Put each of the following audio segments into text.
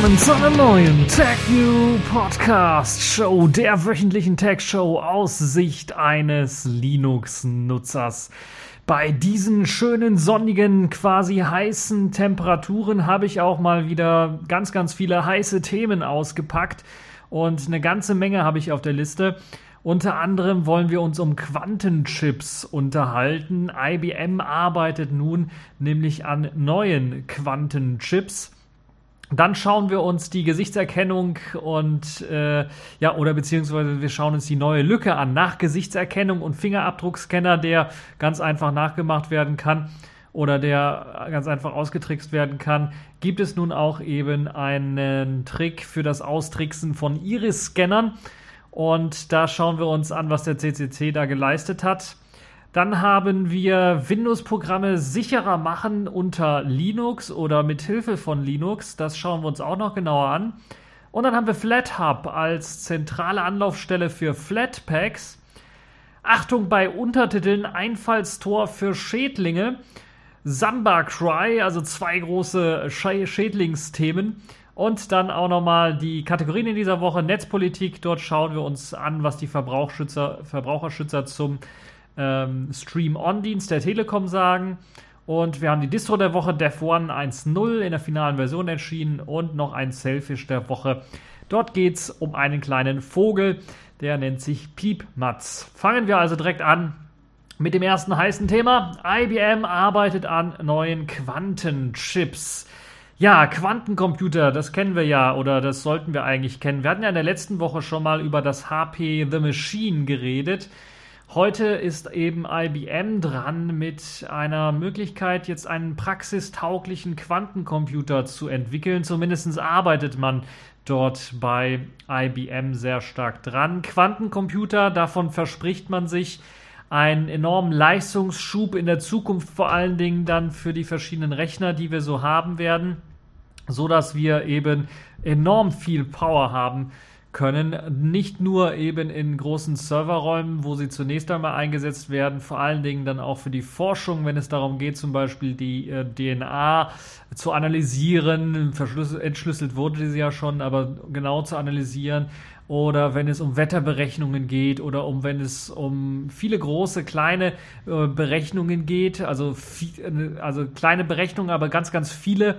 willkommen zu einer neuen TechU Podcast Show, der wöchentlichen Tech Show aus Sicht eines Linux-Nutzers. Bei diesen schönen sonnigen, quasi heißen Temperaturen habe ich auch mal wieder ganz, ganz viele heiße Themen ausgepackt und eine ganze Menge habe ich auf der Liste. Unter anderem wollen wir uns um Quantenchips unterhalten. IBM arbeitet nun nämlich an neuen Quantenchips. Dann schauen wir uns die Gesichtserkennung und äh, ja, oder beziehungsweise wir schauen uns die neue Lücke an nach Gesichtserkennung und Fingerabdruckscanner, der ganz einfach nachgemacht werden kann oder der ganz einfach ausgetrickst werden kann, gibt es nun auch eben einen Trick für das Austricksen von Iris-Scannern. Und da schauen wir uns an, was der CCC da geleistet hat. Dann haben wir Windows-Programme sicherer machen unter Linux oder mit Hilfe von Linux. Das schauen wir uns auch noch genauer an. Und dann haben wir FlatHub als zentrale Anlaufstelle für Flatpaks. Achtung bei Untertiteln, Einfallstor für Schädlinge. Samba Cry, also zwei große Schädlingsthemen. Und dann auch nochmal die Kategorien in dieser Woche Netzpolitik. Dort schauen wir uns an, was die Verbraucherschützer zum ähm, Stream-On-Dienst der Telekom sagen. Und wir haben die Distro der Woche, Dev One 1.0 in der finalen Version erschienen und noch ein Selfish der Woche. Dort geht es um einen kleinen Vogel, der nennt sich Piepmatz. Fangen wir also direkt an mit dem ersten heißen Thema. IBM arbeitet an neuen Quantenchips. Ja, Quantencomputer, das kennen wir ja oder das sollten wir eigentlich kennen. Wir hatten ja in der letzten Woche schon mal über das HP The Machine geredet. Heute ist eben IBM dran mit einer Möglichkeit, jetzt einen praxistauglichen Quantencomputer zu entwickeln. Zumindest arbeitet man dort bei IBM sehr stark dran. Quantencomputer, davon verspricht man sich einen enormen Leistungsschub in der Zukunft, vor allen Dingen dann für die verschiedenen Rechner, die wir so haben werden, so dass wir eben enorm viel Power haben können. Nicht nur eben in großen Serverräumen, wo sie zunächst einmal eingesetzt werden, vor allen Dingen dann auch für die Forschung, wenn es darum geht, zum Beispiel die äh, DNA zu analysieren. Entschlüsselt wurde sie ja schon, aber genau zu analysieren. Oder wenn es um Wetterberechnungen geht oder um wenn es um viele große, kleine äh, Berechnungen geht, also, viel, äh, also kleine Berechnungen, aber ganz, ganz viele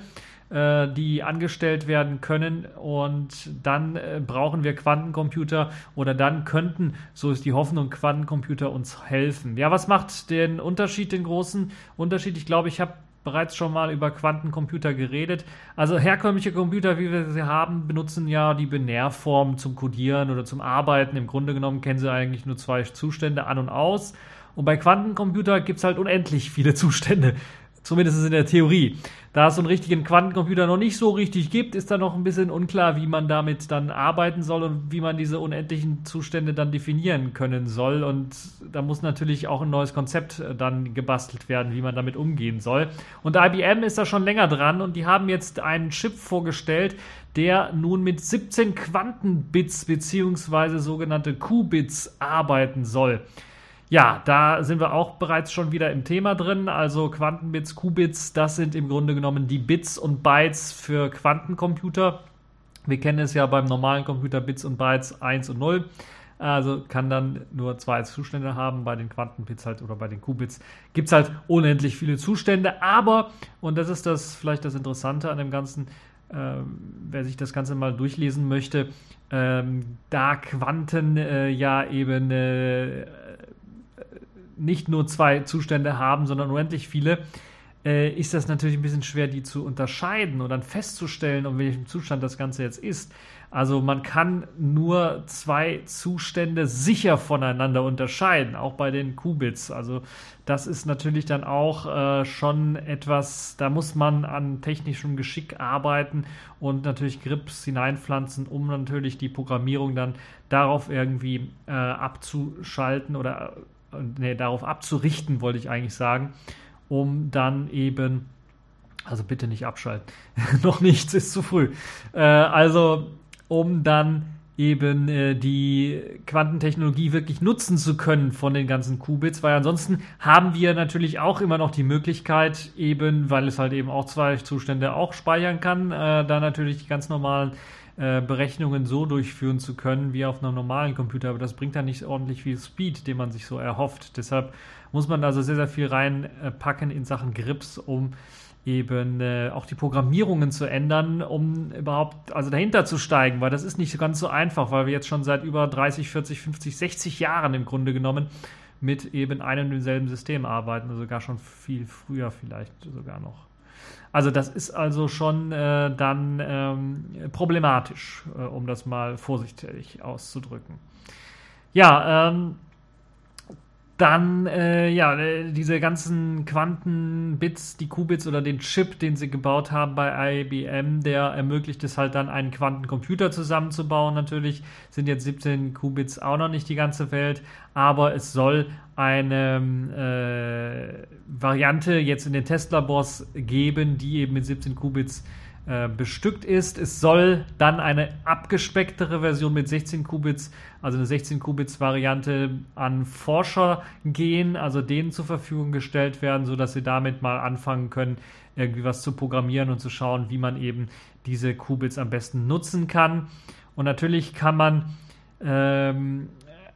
die angestellt werden können. Und dann äh, brauchen wir Quantencomputer oder dann könnten, so ist die Hoffnung, Quantencomputer uns helfen. Ja, was macht den Unterschied, den großen Unterschied? Ich glaube, ich habe bereits schon mal über Quantencomputer geredet. Also herkömmliche Computer, wie wir sie haben, benutzen ja die Binärform zum Codieren oder zum Arbeiten. Im Grunde genommen kennen sie eigentlich nur zwei Zustände, an und aus. Und bei Quantencomputer gibt es halt unendlich viele Zustände. Zumindest in der Theorie. Da es so einen richtigen Quantencomputer noch nicht so richtig gibt, ist da noch ein bisschen unklar, wie man damit dann arbeiten soll und wie man diese unendlichen Zustände dann definieren können soll. Und da muss natürlich auch ein neues Konzept äh, dann gebastelt werden, wie man damit umgehen soll. Und IBM ist da schon länger dran und die haben jetzt einen Chip vorgestellt, der nun mit 17 Quantenbits bzw. sogenannte Qubits arbeiten soll. Ja, da sind wir auch bereits schon wieder im Thema drin. Also Quantenbits, Qubits, das sind im Grunde genommen die Bits und Bytes für Quantencomputer. Wir kennen es ja beim normalen Computer Bits und Bytes 1 und 0. Also kann dann nur zwei Zustände haben. Bei den Quantenbits halt oder bei den Qubits gibt es halt unendlich viele Zustände. Aber, und das ist das vielleicht das Interessante an dem Ganzen, äh, wer sich das Ganze mal durchlesen möchte, ähm, da Quanten äh, ja eben äh, nicht nur zwei Zustände haben, sondern unendlich viele, äh, ist das natürlich ein bisschen schwer, die zu unterscheiden und dann festzustellen, um welchem Zustand das Ganze jetzt ist. Also man kann nur zwei Zustände sicher voneinander unterscheiden, auch bei den Qubits. Also das ist natürlich dann auch äh, schon etwas, da muss man an technischem Geschick arbeiten und natürlich Grips hineinpflanzen, um natürlich die Programmierung dann darauf irgendwie äh, abzuschalten oder nee, darauf abzurichten, wollte ich eigentlich sagen, um dann eben, also bitte nicht abschalten, noch nichts ist zu früh, äh, also um dann eben äh, die Quantentechnologie wirklich nutzen zu können von den ganzen Qubits, weil ansonsten haben wir natürlich auch immer noch die Möglichkeit, eben, weil es halt eben auch zwei Zustände auch speichern kann, äh, da natürlich die ganz normalen äh, Berechnungen so durchführen zu können wie auf einem normalen Computer, aber das bringt dann nicht ordentlich viel Speed, den man sich so erhofft. Deshalb muss man also sehr, sehr viel reinpacken in Sachen Grips, um eben äh, auch die Programmierungen zu ändern, um überhaupt also dahinter zu steigen, weil das ist nicht ganz so einfach, weil wir jetzt schon seit über 30, 40, 50, 60 Jahren im Grunde genommen mit eben einem und demselben System arbeiten, also sogar schon viel früher vielleicht sogar noch. Also das ist also schon äh, dann ähm, problematisch, äh, um das mal vorsichtig auszudrücken. Ja, ähm, dann, äh, ja, äh, diese ganzen Quantenbits, die Qubits oder den Chip, den sie gebaut haben bei IBM, der ermöglicht es halt dann, einen Quantencomputer zusammenzubauen. Natürlich sind jetzt 17 Qubits auch noch nicht die ganze Welt, aber es soll eine äh, Variante jetzt in den Testlabors geben, die eben mit 17 Qubits äh, bestückt ist. Es soll dann eine abgespecktere Version mit 16 Qubits, also eine 16 Qubits Variante an Forscher gehen, also denen zur Verfügung gestellt werden, sodass sie damit mal anfangen können, irgendwie was zu programmieren und zu schauen, wie man eben diese Qubits am besten nutzen kann. Und natürlich kann man ähm,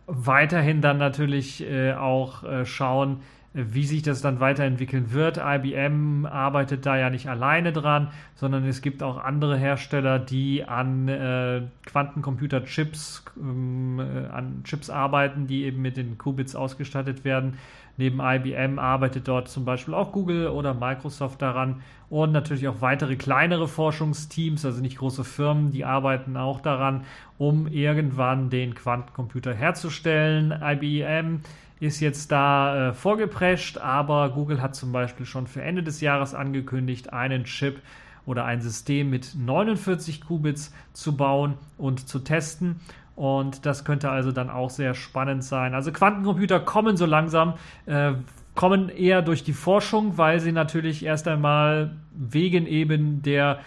weiterhin dann natürlich äh, auch äh, schauen, wie sich das dann weiterentwickeln wird. IBM arbeitet da ja nicht alleine dran, sondern es gibt auch andere Hersteller, die an äh, Quantencomputer-Chips, ähm, äh, an Chips arbeiten, die eben mit den Qubits ausgestattet werden. Neben IBM arbeitet dort zum Beispiel auch Google oder Microsoft daran und natürlich auch weitere kleinere Forschungsteams, also nicht große Firmen, die arbeiten auch daran, um irgendwann den Quantencomputer herzustellen. IBM ist jetzt da äh, vorgeprescht, aber Google hat zum Beispiel schon für Ende des Jahres angekündigt, einen Chip oder ein System mit 49 Qubits zu bauen und zu testen. Und das könnte also dann auch sehr spannend sein. Also Quantencomputer kommen so langsam, äh, kommen eher durch die Forschung, weil sie natürlich erst einmal wegen eben der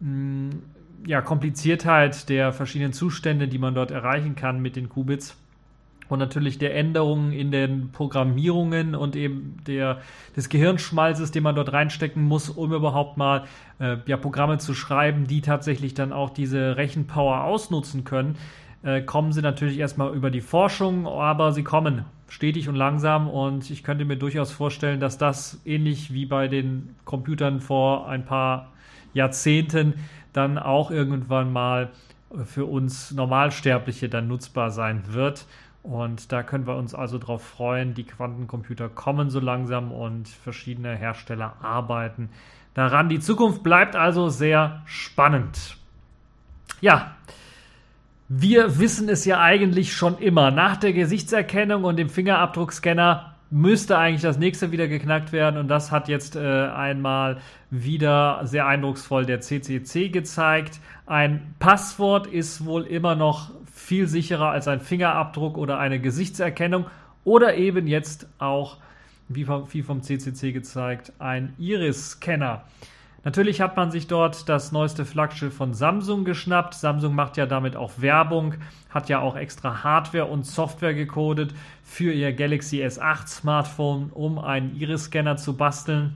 mh, mm, ja, Kompliziertheit der verschiedenen Zustände, die man dort erreichen kann mit den Qubits, und natürlich der Änderungen in den Programmierungen und eben der, des Gehirnschmalzes, den man dort reinstecken muss, um überhaupt mal äh, ja, Programme zu schreiben, die tatsächlich dann auch diese Rechenpower ausnutzen können, äh, kommen sie natürlich erstmal über die Forschung, aber sie kommen stetig und langsam und ich könnte mir durchaus vorstellen, dass das ähnlich wie bei den Computern vor ein paar Jahrzehnten dann auch irgendwann mal für uns Normalsterbliche dann nutzbar sein wird. Und da können wir uns also darauf freuen. Die Quantencomputer kommen so langsam und verschiedene Hersteller arbeiten daran. Die Zukunft bleibt also sehr spannend. Ja, wir wissen es ja eigentlich schon immer. Nach der Gesichtserkennung und dem Fingerabdruckscanner müsste eigentlich das nächste wieder geknackt werden und das hat jetzt äh, einmal wieder sehr eindrucksvoll der CCC gezeigt. Ein Passwort ist wohl immer noch viel sicherer als ein Fingerabdruck oder eine Gesichtserkennung oder eben jetzt auch, wie vom, wie vom CCC gezeigt, ein Iris-Scanner. Natürlich hat man sich dort das neueste Flaggschiff von Samsung geschnappt. Samsung macht ja damit auch Werbung, hat ja auch extra Hardware und Software gecodet für ihr Galaxy S8 Smartphone, um einen Iris-Scanner zu basteln.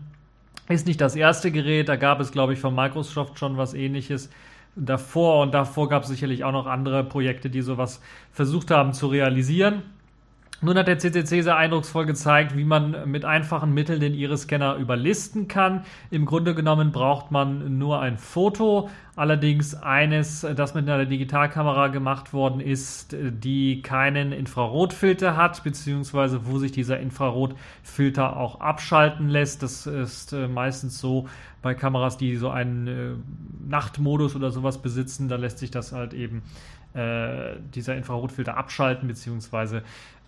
Ist nicht das erste Gerät, da gab es, glaube ich, von Microsoft schon was ähnliches davor und davor gab es sicherlich auch noch andere Projekte, die sowas versucht haben zu realisieren. Nun hat der CCC sehr eindrucksvoll gezeigt, wie man mit einfachen Mitteln den Iris-Scanner überlisten kann. Im Grunde genommen braucht man nur ein Foto, allerdings eines, das mit einer Digitalkamera gemacht worden ist, die keinen Infrarotfilter hat, beziehungsweise wo sich dieser Infrarotfilter auch abschalten lässt. Das ist äh, meistens so bei Kameras, die so einen äh, Nachtmodus oder sowas besitzen, da lässt sich das halt eben äh, dieser Infrarotfilter abschalten, beziehungsweise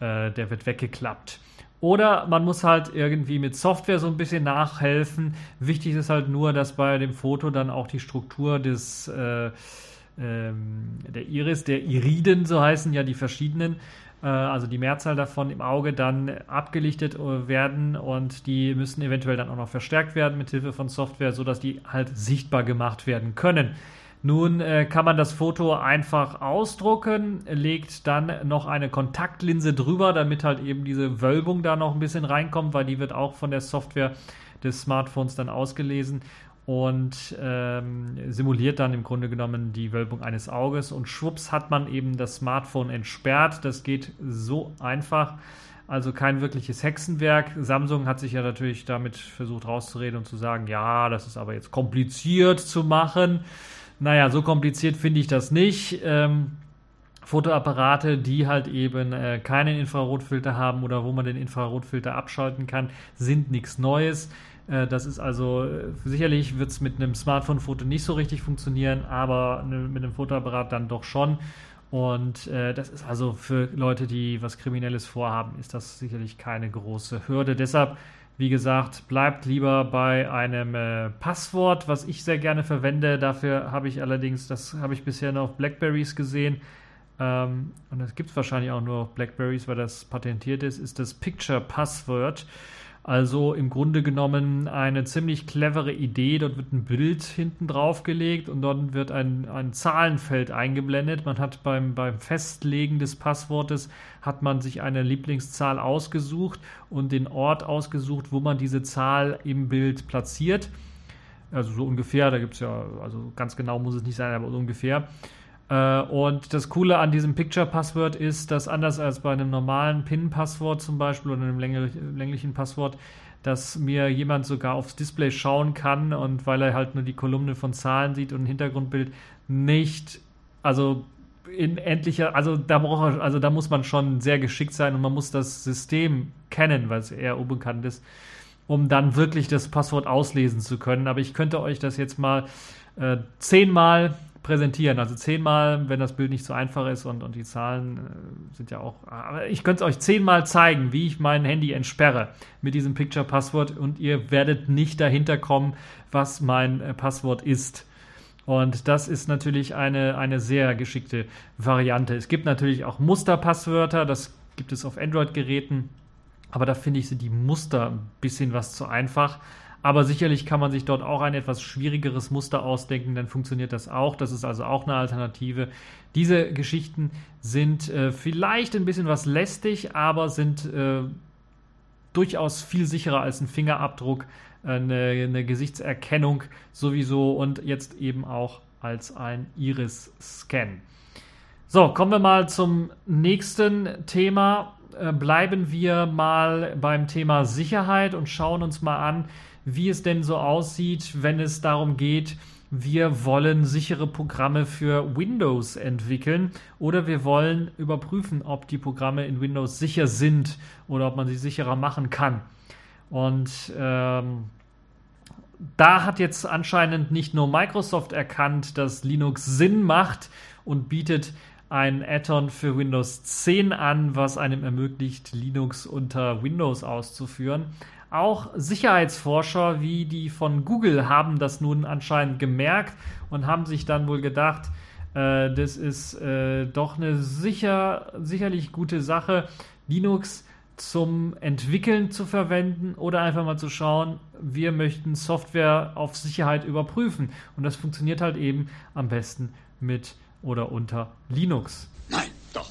äh, der wird weggeklappt. Oder man muss halt irgendwie mit Software so ein bisschen nachhelfen. Wichtig ist halt nur, dass bei dem Foto dann auch die Struktur des äh, ähm, der Iris, der Iriden, so heißen ja die verschiedenen, äh, also die Mehrzahl davon im Auge dann abgelichtet äh, werden und die müssen eventuell dann auch noch verstärkt werden mit Hilfe von Software, sodass die halt sichtbar gemacht werden können. Nun äh, kann man das Foto einfach ausdrucken, legt dann noch eine Kontaktlinse drüber, damit halt eben diese Wölbung da noch ein bisschen reinkommt, weil die wird auch von der Software des Smartphones dann ausgelesen und ähm, simuliert dann im Grunde genommen die Wölbung eines Auges und schwupps hat man eben das Smartphone entsperrt. Das geht so einfach. Also kein wirkliches Hexenwerk. Samsung hat sich ja natürlich damit versucht rauszureden und zu sagen, ja, das ist aber jetzt kompliziert zu machen. Naja, so kompliziert finde ich das nicht. Ähm, Fotoapparate, die halt eben äh, keinen Infrarotfilter haben oder wo man den Infrarotfilter abschalten kann, sind nichts Neues. Äh, das ist also, äh, sicherlich wird es mit einem Smartphone-Foto nicht so richtig funktionieren, aber ne, mit einem Fotoapparat dann doch schon. Und äh, das ist also für Leute, die was Kriminelles vorhaben, ist das sicherlich keine große Hürde. Deshalb, wie gesagt, bleibt lieber bei einem äh, Passwort, was ich sehr gerne verwende. Dafür habe ich allerdings, das habe ich bisher nur auf Blackberries gesehen. Ähm, und das gibt es wahrscheinlich auch nur auf Blackberries, weil das patentiert ist, ist das Picture Password. Also im Grunde genommen eine ziemlich clevere Idee. Dort wird ein Bild hinten drauf gelegt und dort wird ein, ein Zahlenfeld eingeblendet. Man hat beim, beim Festlegen des Passwortes hat man sich eine Lieblingszahl ausgesucht und den Ort ausgesucht, wo man diese Zahl im Bild platziert. Also so ungefähr, da gibt es ja, also ganz genau muss es nicht sein, aber so ungefähr. Äh, und das Coole an diesem Picture-Passwort ist, dass anders als bei einem normalen PIN-Passwort zum Beispiel oder einem länglichen Passwort, dass mir jemand sogar aufs Display schauen kann und weil er halt nur die Kolumne von Zahlen sieht und ein Hintergrundbild nicht, also in endlicher, also da braucht also da muss man schon sehr geschickt sein und man muss das System kennen, weil es eher unbekannt ist, um dann wirklich das Passwort auslesen zu können. Aber ich könnte euch das jetzt mal äh, zehnmal präsentieren. Also zehnmal, wenn das Bild nicht so einfach ist und, und die Zahlen äh, sind ja auch. Aber ich könnte es euch zehnmal zeigen, wie ich mein Handy entsperre mit diesem Picture-Passwort und ihr werdet nicht dahinter kommen, was mein äh, Passwort ist. Und das ist natürlich eine, eine sehr geschickte Variante. Es gibt natürlich auch Musterpasswörter, das gibt es auf Android-Geräten, aber da finde ich, die Muster ein bisschen was zu einfach. Aber sicherlich kann man sich dort auch ein etwas schwierigeres Muster ausdenken, dann funktioniert das auch. Das ist also auch eine Alternative. Diese Geschichten sind äh, vielleicht ein bisschen was lästig, aber sind äh, durchaus viel sicherer als ein Fingerabdruck, eine, eine Gesichtserkennung sowieso und jetzt eben auch als ein Iris-Scan. So, kommen wir mal zum nächsten Thema. Äh, bleiben wir mal beim Thema Sicherheit und schauen uns mal an, wie es denn so aussieht, wenn es darum geht, wir wollen sichere Programme für Windows entwickeln oder wir wollen überprüfen, ob die Programme in Windows sicher sind oder ob man sie sicherer machen kann. Und ähm, da hat jetzt anscheinend nicht nur Microsoft erkannt, dass Linux Sinn macht und bietet ein Add-on für Windows 10 an, was einem ermöglicht, Linux unter Windows auszuführen. Auch Sicherheitsforscher wie die von Google haben das nun anscheinend gemerkt und haben sich dann wohl gedacht, äh, das ist äh, doch eine sicher, sicherlich gute Sache, Linux zum Entwickeln zu verwenden oder einfach mal zu schauen, wir möchten Software auf Sicherheit überprüfen. Und das funktioniert halt eben am besten mit oder unter Linux. Nein, doch.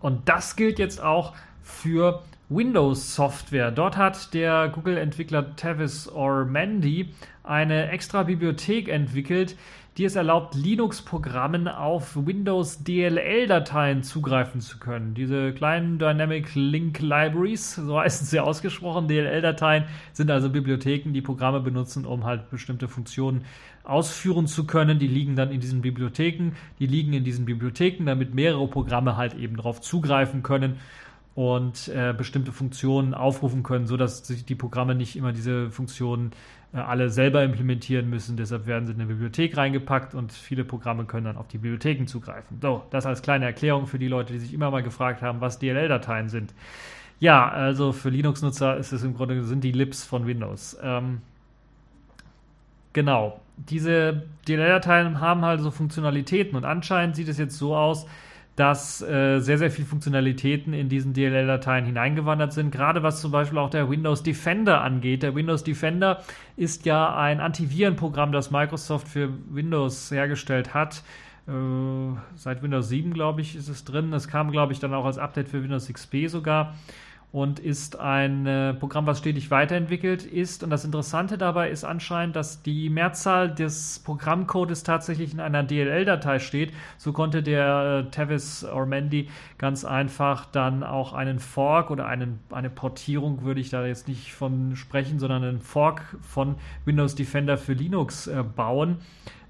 Und das gilt jetzt auch für Windows-Software. Dort hat der Google-Entwickler Tavis Ormandy eine extra Bibliothek entwickelt, die es erlaubt, Linux-Programmen auf Windows DLL-Dateien zugreifen zu können. Diese kleinen Dynamic Link Libraries, so heißen sie ausgesprochen, DLL-Dateien sind also Bibliotheken, die Programme benutzen, um halt bestimmte Funktionen ausführen zu können. Die liegen dann in diesen Bibliotheken, die liegen in diesen Bibliotheken, damit mehrere Programme halt eben darauf zugreifen können und äh, bestimmte Funktionen aufrufen können, sodass sich die Programme nicht immer diese Funktionen äh, alle selber implementieren müssen. Deshalb werden sie in eine Bibliothek reingepackt und viele Programme können dann auf die Bibliotheken zugreifen. So, das als kleine Erklärung für die Leute, die sich immer mal gefragt haben, was DLL-Dateien sind. Ja, also für Linux-Nutzer ist es im Grunde sind die Libs von Windows. Ähm, genau. Diese DLL-Dateien haben halt so Funktionalitäten und anscheinend sieht es jetzt so aus, dass äh, sehr, sehr viele Funktionalitäten in diesen DLL-Dateien hineingewandert sind. Gerade was zum Beispiel auch der Windows Defender angeht. Der Windows Defender ist ja ein Antivirenprogramm, das Microsoft für Windows hergestellt hat. Äh, seit Windows 7, glaube ich, ist es drin. Es kam, glaube ich, dann auch als Update für Windows XP sogar und ist ein äh, Programm, was stetig weiterentwickelt ist. Und das Interessante dabei ist anscheinend, dass die Mehrzahl des Programmcodes tatsächlich in einer DLL-Datei steht. So konnte der äh, Tavis Ormandy ganz einfach dann auch einen Fork oder einen, eine Portierung, würde ich da jetzt nicht von sprechen, sondern einen Fork von Windows Defender für Linux äh, bauen.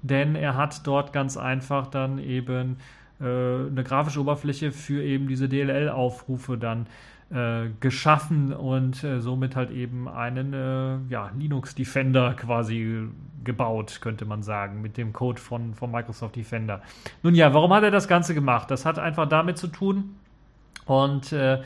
Denn er hat dort ganz einfach dann eben äh, eine grafische Oberfläche für eben diese DLL-Aufrufe dann äh, geschaffen und äh, somit halt eben einen äh, ja, Linux Defender quasi gebaut, könnte man sagen, mit dem Code von, von Microsoft Defender. Nun ja, warum hat er das Ganze gemacht? Das hat einfach damit zu tun und äh,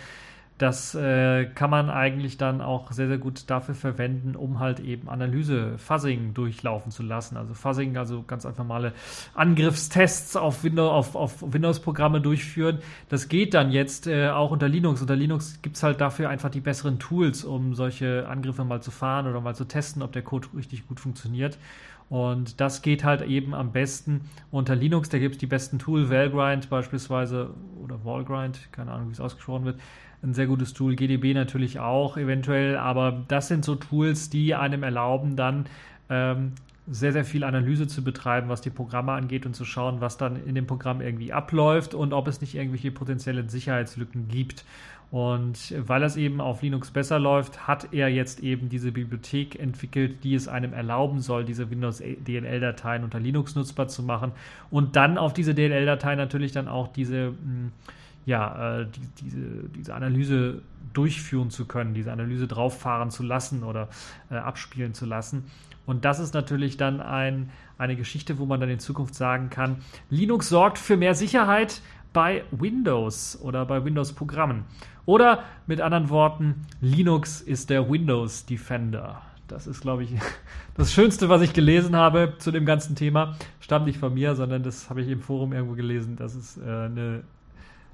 das äh, kann man eigentlich dann auch sehr, sehr gut dafür verwenden, um halt eben Analyse, Fuzzing durchlaufen zu lassen. Also Fuzzing, also ganz einfach normale Angriffstests auf, Windows, auf, auf Windows-Programme durchführen. Das geht dann jetzt äh, auch unter Linux. Unter Linux gibt es halt dafür einfach die besseren Tools, um solche Angriffe mal zu fahren oder mal zu testen, ob der Code richtig gut funktioniert. Und das geht halt eben am besten unter Linux. Da gibt es die besten Tools, Valgrind beispielsweise oder Wallgrind, keine Ahnung, wie es ausgesprochen wird ein sehr gutes Tool. GDB natürlich auch eventuell, aber das sind so Tools, die einem erlauben, dann ähm, sehr, sehr viel Analyse zu betreiben, was die Programme angeht und zu schauen, was dann in dem Programm irgendwie abläuft und ob es nicht irgendwelche potenziellen Sicherheitslücken gibt. Und weil es eben auf Linux besser läuft, hat er jetzt eben diese Bibliothek entwickelt, die es einem erlauben soll, diese Windows DLL-Dateien unter Linux nutzbar zu machen und dann auf diese DLL-Dateien natürlich dann auch diese hm, ja, äh, die, diese, diese Analyse durchführen zu können, diese Analyse drauffahren zu lassen oder äh, abspielen zu lassen. Und das ist natürlich dann ein, eine Geschichte, wo man dann in Zukunft sagen kann, Linux sorgt für mehr Sicherheit bei Windows oder bei Windows-Programmen. Oder mit anderen Worten, Linux ist der Windows Defender. Das ist, glaube ich, das Schönste, was ich gelesen habe zu dem ganzen Thema. Stammt nicht von mir, sondern das habe ich im Forum irgendwo gelesen. Das ist äh, eine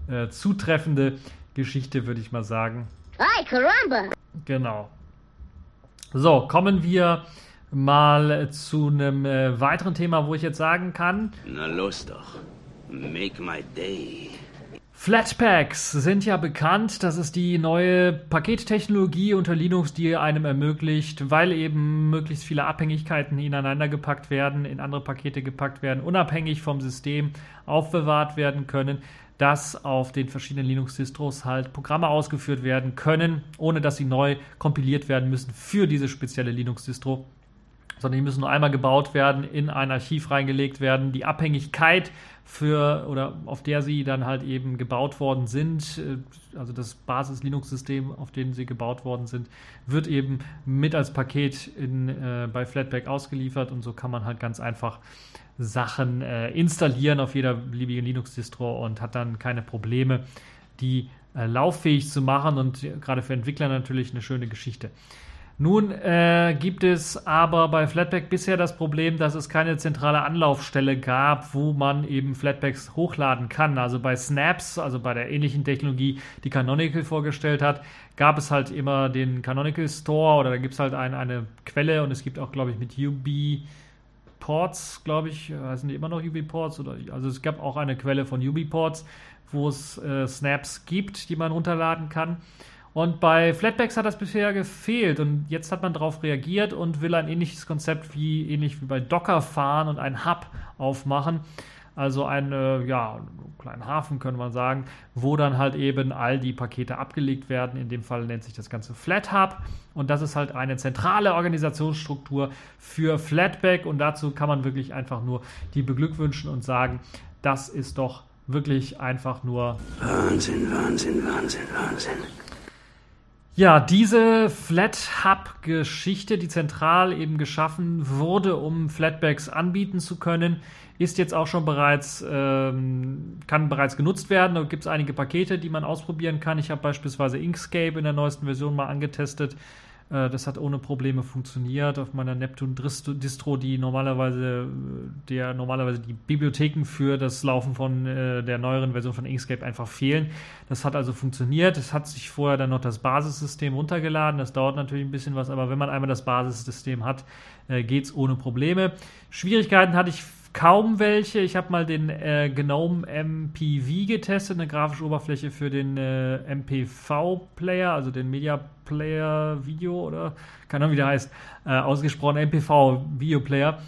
äh, zutreffende Geschichte, würde ich mal sagen. Ay, caramba! Genau. So, kommen wir mal zu einem äh, weiteren Thema, wo ich jetzt sagen kann. Na los doch. Make my day. Flatpaks sind ja bekannt. Das ist die neue Pakettechnologie unter Linux, die einem ermöglicht, weil eben möglichst viele Abhängigkeiten ineinander gepackt werden, in andere Pakete gepackt werden, unabhängig vom System aufbewahrt werden können, dass auf den verschiedenen Linux-Distros halt Programme ausgeführt werden können, ohne dass sie neu kompiliert werden müssen für diese spezielle Linux-Distro sondern die müssen nur einmal gebaut werden, in ein Archiv reingelegt werden. Die Abhängigkeit für oder auf der sie dann halt eben gebaut worden sind, äh, also das Basis-Linux-System, auf dem sie gebaut worden sind, wird eben mit als Paket in, äh, bei Flatpak ausgeliefert und so kann man halt ganz einfach Sachen äh, installieren auf jeder beliebigen Linux-Distro und hat dann keine Probleme, die äh, lauffähig zu machen und gerade für Entwickler natürlich eine schöne Geschichte. Nun äh, gibt es aber bei Flatpak bisher das Problem, dass es keine zentrale Anlaufstelle gab, wo man eben Flatpaks hochladen kann. Also bei Snaps, also bei der ähnlichen Technologie, die Canonical vorgestellt hat, gab es halt immer den Canonical Store oder da gibt es halt ein, eine Quelle und es gibt auch, glaube ich, mit UB Ports, glaube ich, heißen die immer noch UB-Ports oder also es gab auch eine Quelle von UB-Ports, wo es äh, Snaps gibt, die man runterladen kann. Und bei Flatpaks hat das bisher gefehlt und jetzt hat man darauf reagiert und will ein ähnliches Konzept wie ähnlich wie bei Docker fahren und einen Hub aufmachen. Also einen äh, ja, kleinen Hafen, könnte man sagen, wo dann halt eben all die Pakete abgelegt werden. In dem Fall nennt sich das Ganze FlatHub. Und das ist halt eine zentrale Organisationsstruktur für Flatpak. Und dazu kann man wirklich einfach nur die beglückwünschen und sagen, das ist doch wirklich einfach nur Wahnsinn, Wahnsinn, Wahnsinn, Wahnsinn. Ja, diese Flat-Hub-Geschichte, die zentral eben geschaffen wurde, um Flatbacks anbieten zu können, ist jetzt auch schon bereits, ähm, kann bereits genutzt werden. Da gibt es einige Pakete, die man ausprobieren kann. Ich habe beispielsweise Inkscape in der neuesten Version mal angetestet. Äh, das hat ohne Probleme funktioniert auf meiner Neptune Distro, die normalerweise, der normalerweise die Bibliotheken für das Laufen von äh, der neueren Version von Inkscape einfach fehlen. Das hat also funktioniert. Es hat sich vorher dann noch das Basissystem runtergeladen. Das dauert natürlich ein bisschen was, aber wenn man einmal das Basissystem hat, äh, geht es ohne Probleme. Schwierigkeiten hatte ich kaum welche. Ich habe mal den äh, Gnome MPV getestet, eine grafische Oberfläche für den äh, MPV-Player, also den Media Player Video oder keine Ahnung, wie der heißt, äh, ausgesprochen MPV Video Player.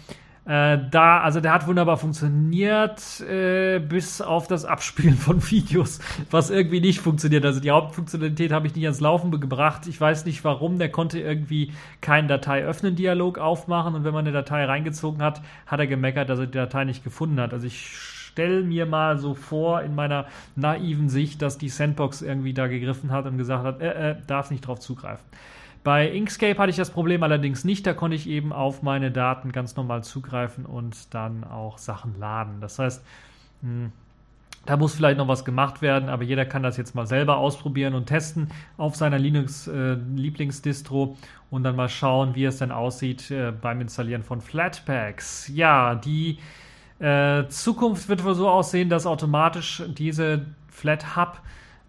Äh, da, also der hat wunderbar funktioniert, äh, bis auf das Abspielen von Videos, was irgendwie nicht funktioniert. Also die Hauptfunktionalität habe ich nicht ans Laufen gebracht. Ich weiß nicht warum. Der konnte irgendwie keinen Datei-Öffnen-Dialog aufmachen und wenn man eine Datei reingezogen hat, hat er gemeckert, dass er die Datei nicht gefunden hat. Also ich stelle mir mal so vor in meiner naiven Sicht, dass die Sandbox irgendwie da gegriffen hat und gesagt hat, äh, äh, darf nicht drauf zugreifen. Bei Inkscape hatte ich das Problem allerdings nicht. Da konnte ich eben auf meine Daten ganz normal zugreifen und dann auch Sachen laden. Das heißt, hm, da muss vielleicht noch was gemacht werden, aber jeder kann das jetzt mal selber ausprobieren und testen auf seiner Linux-Lieblingsdistro äh, und dann mal schauen, wie es denn aussieht äh, beim Installieren von Flatpaks. Ja, die äh, Zukunft wird wohl so aussehen, dass automatisch diese FlatHub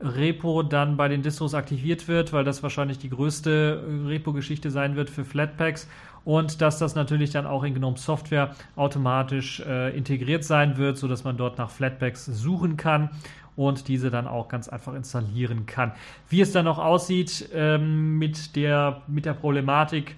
Repo dann bei den Distros aktiviert wird, weil das wahrscheinlich die größte äh, Repo-Geschichte sein wird für Flatpaks und dass das natürlich dann auch in GNOME Software automatisch äh, integriert sein wird, sodass man dort nach Flatpaks suchen kann und diese dann auch ganz einfach installieren kann. Wie es dann noch aussieht ähm, mit, der, mit der Problematik,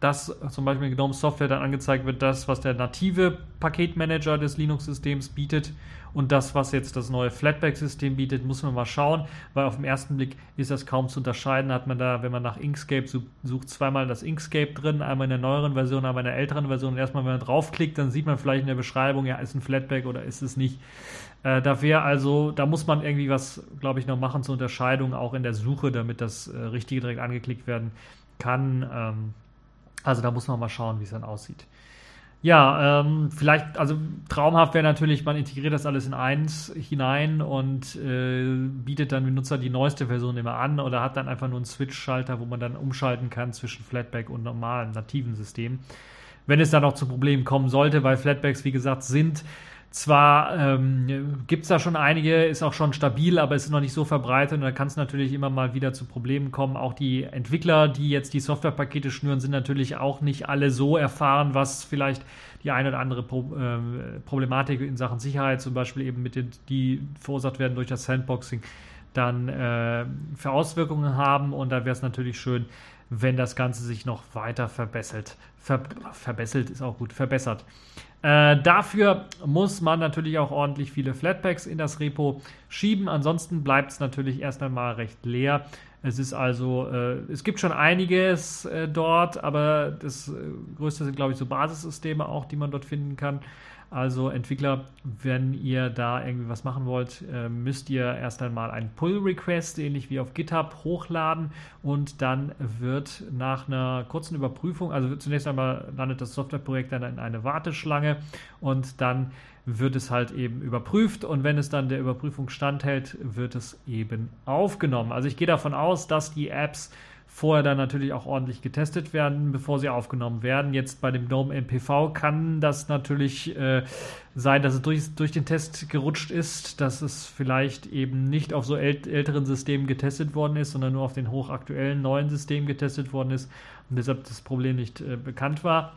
dass zum Beispiel in GNOME Software dann angezeigt wird, das, was der native Paketmanager des Linux-Systems bietet und das, was jetzt das neue Flatpak-System bietet, muss man mal schauen, weil auf den ersten Blick ist das kaum zu unterscheiden. Hat man da, wenn man nach Inkscape sucht, zweimal das Inkscape drin, einmal in der neueren Version, einmal in der älteren Version. Und erstmal, wenn man draufklickt, dann sieht man vielleicht in der Beschreibung, ja, ist ein Flatpak oder ist es nicht. Äh, da wäre also, da muss man irgendwie was, glaube ich, noch machen zur Unterscheidung, auch in der Suche, damit das äh, Richtige direkt angeklickt werden kann. Ähm, also da muss man mal schauen, wie es dann aussieht. Ja, ähm, vielleicht, also traumhaft wäre natürlich, man integriert das alles in eins hinein und äh, bietet dann dem Nutzer die neueste Version immer an oder hat dann einfach nur einen Switch-Schalter, wo man dann umschalten kann zwischen Flatpak und normalen nativen Systemen. Wenn es dann auch zu Problemen kommen sollte, weil Flatpaks, wie gesagt, sind zwar ähm, gibt es da schon einige, ist auch schon stabil, aber es ist noch nicht so verbreitet und da kann es natürlich immer mal wieder zu Problemen kommen. Auch die Entwickler, die jetzt die Softwarepakete schnüren, sind natürlich auch nicht alle so erfahren, was vielleicht die eine oder andere Pro äh, Problematik in Sachen Sicherheit, zum Beispiel eben mit den, die verursacht werden durch das Sandboxing, dann äh, für Auswirkungen haben. Und da wäre es natürlich schön, wenn das Ganze sich noch weiter verbessert. Ver verbessert ist auch gut, verbessert. Äh, dafür muss man natürlich auch ordentlich viele Flatpaks in das Repo schieben. Ansonsten bleibt es natürlich erst einmal recht leer. Es ist also, äh, es gibt schon einiges äh, dort, aber das äh, größte sind, glaube ich, so Basissysteme auch, die man dort finden kann. Also Entwickler, wenn ihr da irgendwie was machen wollt, äh, müsst ihr erst einmal einen Pull-Request, ähnlich wie auf GitHub, hochladen und dann wird nach einer kurzen Überprüfung, also zunächst einmal landet das Softwareprojekt dann in eine Warteschlange und dann wird es halt eben überprüft und wenn es dann der Überprüfung standhält, wird es eben aufgenommen. Also ich gehe davon aus, dass die Apps vorher dann natürlich auch ordentlich getestet werden, bevor sie aufgenommen werden. Jetzt bei dem GNOME MPV kann das natürlich äh, sein, dass es durch, durch den Test gerutscht ist, dass es vielleicht eben nicht auf so äl älteren Systemen getestet worden ist, sondern nur auf den hochaktuellen neuen Systemen getestet worden ist und deshalb das Problem nicht äh, bekannt war.